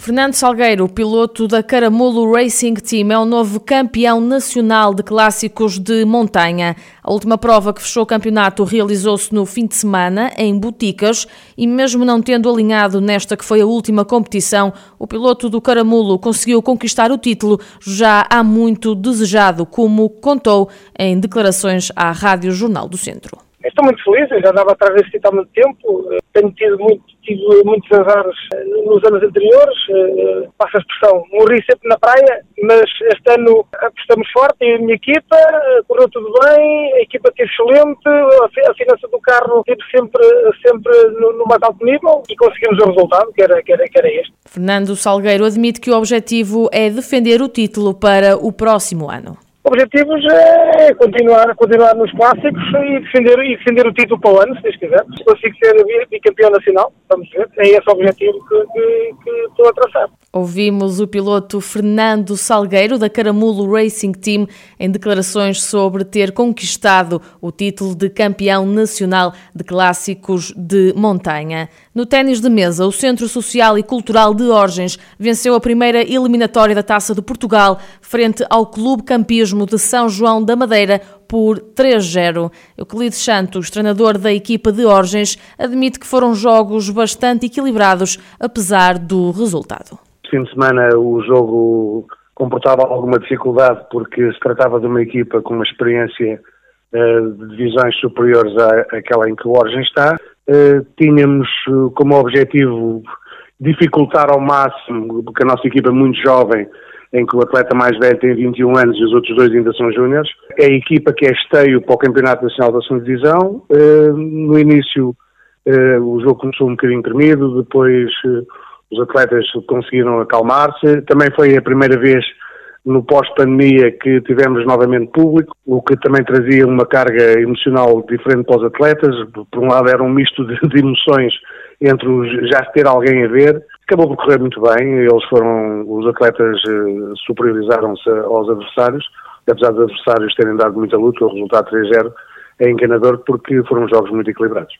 Fernando Salgueiro, piloto da Caramulo Racing Team, é o novo campeão nacional de clássicos de montanha. A última prova que fechou o campeonato realizou-se no fim de semana, em Boticas, e mesmo não tendo alinhado nesta que foi a última competição, o piloto do Caramulo conseguiu conquistar o título já há muito desejado, como contou em declarações à Rádio Jornal do Centro. Estou muito feliz, eu já andava atrás desse título há muito tempo, tenho tido muito tive muitos azares eh, nos anos anteriores, passa a expressão, morri sempre na praia, mas este ano apostamos forte e a minha equipa, correu tudo bem, a equipa teve excelente, a finança do carro teve sempre, sempre no, no, mais alto nível e conseguimos o resultado, que era, que, era, que era este. Fernando Salgueiro admite que o objetivo é defender o título para o próximo ano objetivos é continuar, continuar nos clássicos e defender, e defender o título para o ano, se Deus quiser. Se consigo ser bicampeão nacional, vamos ver. É esse o objetivo que, que, que estou a traçar. Ouvimos o piloto Fernando Salgueiro, da Caramulo Racing Team, em declarações sobre ter conquistado o título de campeão nacional de clássicos de montanha. No ténis de mesa, o Centro Social e Cultural de Orgens venceu a primeira eliminatória da Taça de Portugal frente ao Clube Campismo de São João da Madeira por 3-0. Euclides Santos, treinador da equipa de Orgens, admite que foram jogos bastante equilibrados, apesar do resultado. Fim de semana o jogo comportava alguma dificuldade porque se tratava de uma equipa com uma experiência uh, de divisões superiores à, àquela em que o Orgens está eh, tínhamos eh, como objetivo dificultar ao máximo, porque a nossa equipa é muito jovem, em que o atleta mais velho tem 21 anos e os outros dois ainda são júniores. É a equipa que é esteio para o Campeonato Nacional da Segunda Divisão. Uh, no início uh, o jogo começou um bocadinho tremido, depois uh, os atletas conseguiram acalmar-se. Também foi a primeira vez no pós-pandemia que tivemos novamente público, o que também trazia uma carga emocional diferente para os atletas. Por um lado era um misto de, de emoções entre os, já ter alguém a ver. Acabou por correr muito bem, eles foram, os atletas uh, superiorizaram-se aos adversários, apesar dos adversários terem dado muita luta, o resultado 3-0 é enganador porque foram jogos muito equilibrados.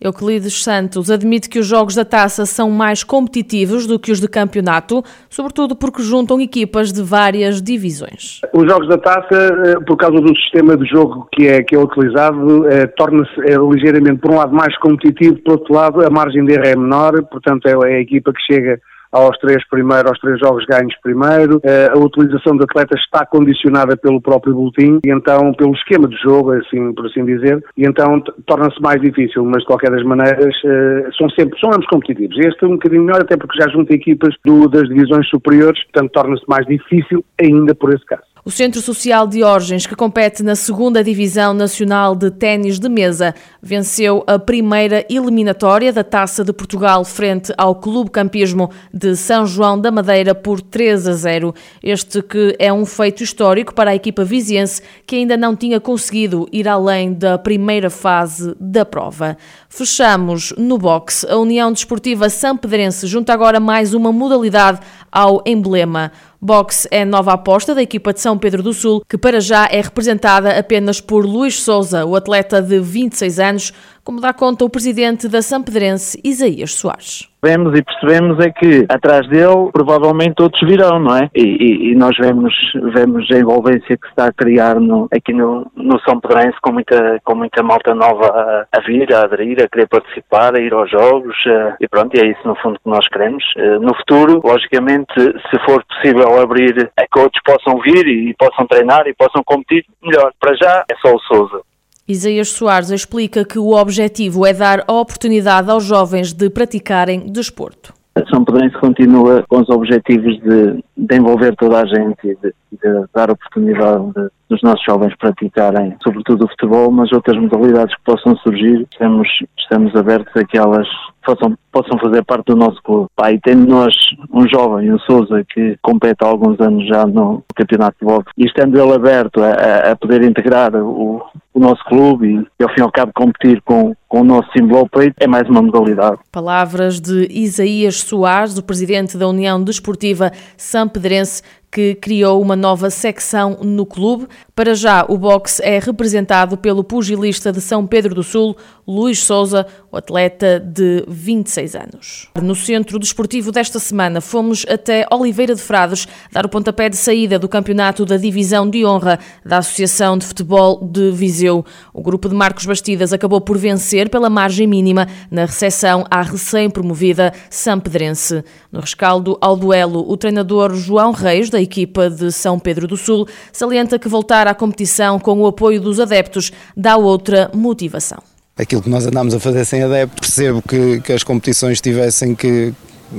Euclides Santos admite que os jogos da taça são mais competitivos do que os de campeonato, sobretudo porque juntam equipas de várias divisões. Os jogos da taça, eh, por causa do sistema de jogo que é, que é utilizado, eh, torna-se é, ligeiramente, por um lado, mais competitivo, por outro lado, a margem de erro é menor, portanto, é, é a equipa que chega aos três primeiros, aos três jogos ganhos primeiro. Eh, a utilização de atletas está condicionada pelo próprio boletim e então pelo esquema de jogo, assim por assim dizer, e então torna-se mais difícil, mas de qualquer das maneiras eh, são sempre, são ambos competitivos. Este é um bocadinho melhor até porque já junta equipas do, das divisões superiores, portanto torna-se mais difícil ainda por esse caso. O Centro Social de Orgens, que compete na segunda Divisão Nacional de Ténis de Mesa, venceu a primeira eliminatória da Taça de Portugal frente ao Clube Campismo de São João da Madeira por 3 a 0. Este que é um feito histórico para a equipa viziense que ainda não tinha conseguido ir além da primeira fase da prova. Fechamos no boxe. A União Desportiva Sampedrense junta agora mais uma modalidade ao emblema. Boxe é nova aposta da equipa de São Pedro do Sul, que para já é representada apenas por Luís Souza, o atleta de 26 anos, como dá conta o presidente da Sampedrense, Isaías Soares vemos e percebemos é que atrás dele provavelmente outros virão, não é? E, e, e nós vemos, vemos a envolvência que se está a criar no, aqui no, no São Pedrense com muita, com muita malta nova a, a, vir, a aderir, a querer participar, a ir aos jogos e pronto, e é isso no fundo que nós queremos. Eh, no futuro, logicamente, se for possível abrir a que outros possam vir e possam treinar e possam competir, melhor. Para já é só o Souza. Isaías Soares explica que o objetivo é dar a oportunidade aos jovens de praticarem desporto. São Pedrense continua com os objetivos de, de envolver toda a gente e de, de dar oportunidade de, dos nossos jovens praticarem, sobretudo o futebol, mas outras modalidades que possam surgir, estamos, estamos abertos a que elas possam, possam fazer parte do nosso clube. Pá, e tendo nós um jovem, o Souza, que compete há alguns anos já no campeonato de boxe, e estando ele aberto a, a poder integrar o, o nosso clube e, ao fim e ao cabo competir com, com o nosso símbolo ao peito, é mais uma modalidade. Palavras de Isaías Soares, o presidente da União Desportiva Sampedrense, que criou uma nova secção no clube. Para já, o boxe é representado pelo pugilista de São Pedro do Sul, Luís Souza, o atleta de 26 anos. No centro desportivo desta semana, fomos até Oliveira de Frades dar o pontapé de saída do campeonato da Divisão de Honra da Associação de Futebol de Viseu. O grupo de Marcos Bastidas acabou por vencer pela margem mínima na recepção à recém-promovida São Pedrense. No rescaldo ao duelo, o treinador João Reis, da equipa de São Pedro do Sul, salienta que voltar à competição com o apoio dos adeptos dá outra motivação. Aquilo que nós andámos a fazer sem adeptos, percebo que, que as competições tivessem que,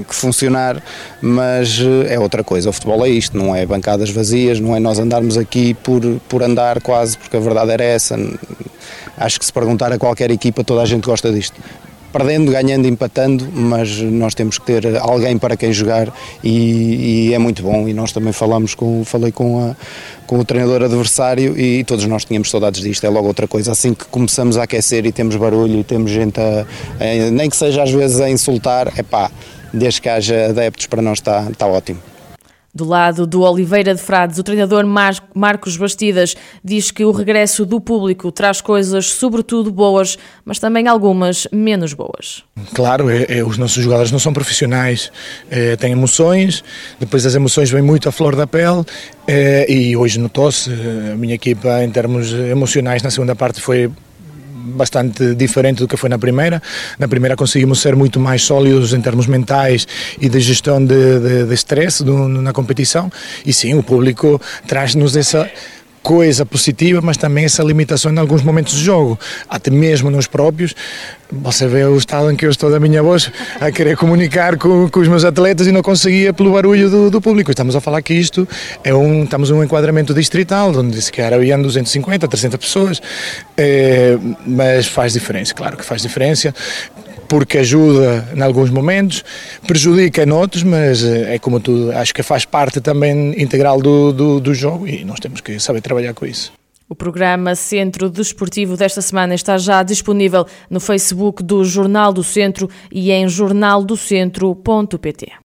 que funcionar, mas eh, é outra coisa. O futebol é isto, não é bancadas vazias, não é nós andarmos aqui por, por andar quase, porque a verdade era essa. Acho que se perguntar a qualquer equipa, toda a gente gosta disto perdendo, ganhando, empatando, mas nós temos que ter alguém para quem jogar e, e, é muito bom. E nós também falamos com, falei com, a, com o treinador adversário e todos nós tínhamos saudades disto. É logo outra coisa. Assim que começamos a aquecer e temos barulho e temos gente a, a nem que seja às vezes a insultar, é pá, desde que haja adeptos para nós está, está ótimo. Do lado do Oliveira de Frades, o treinador Mar Marcos Bastidas diz que o regresso do público traz coisas sobretudo boas, mas também algumas menos boas. Claro, é, é, os nossos jogadores não são profissionais, é, têm emoções, depois as emoções vêm muito à flor da pele é, e hoje notou-se, a minha equipa em termos emocionais na segunda parte foi bastante diferente do que foi na primeira. Na primeira conseguimos ser muito mais sólidos em termos mentais e de gestão de, de, de stress do, na competição. E sim, o público traz-nos essa coisa positiva, mas também essa limitação em alguns momentos de jogo, até mesmo nos próprios. Você vê o estado em que eu estou da minha voz a querer comunicar com, com os meus atletas e não conseguia pelo barulho do, do, público. Estamos a falar que isto é um, estamos um enquadramento distrital, onde se calhar haviam 250, 300 pessoas, é, mas faz diferença, claro que faz diferença porque ajuda em alguns momentos, prejudica em outros, mas eh, é como tudo, acho que faz parte também integral do, do, do jogo e nós temos que saber trabalhar com isso. O programa Centro Desportivo desta semana está já disponível no Facebook do Jornal do Centro e em jornaldocentro.pt.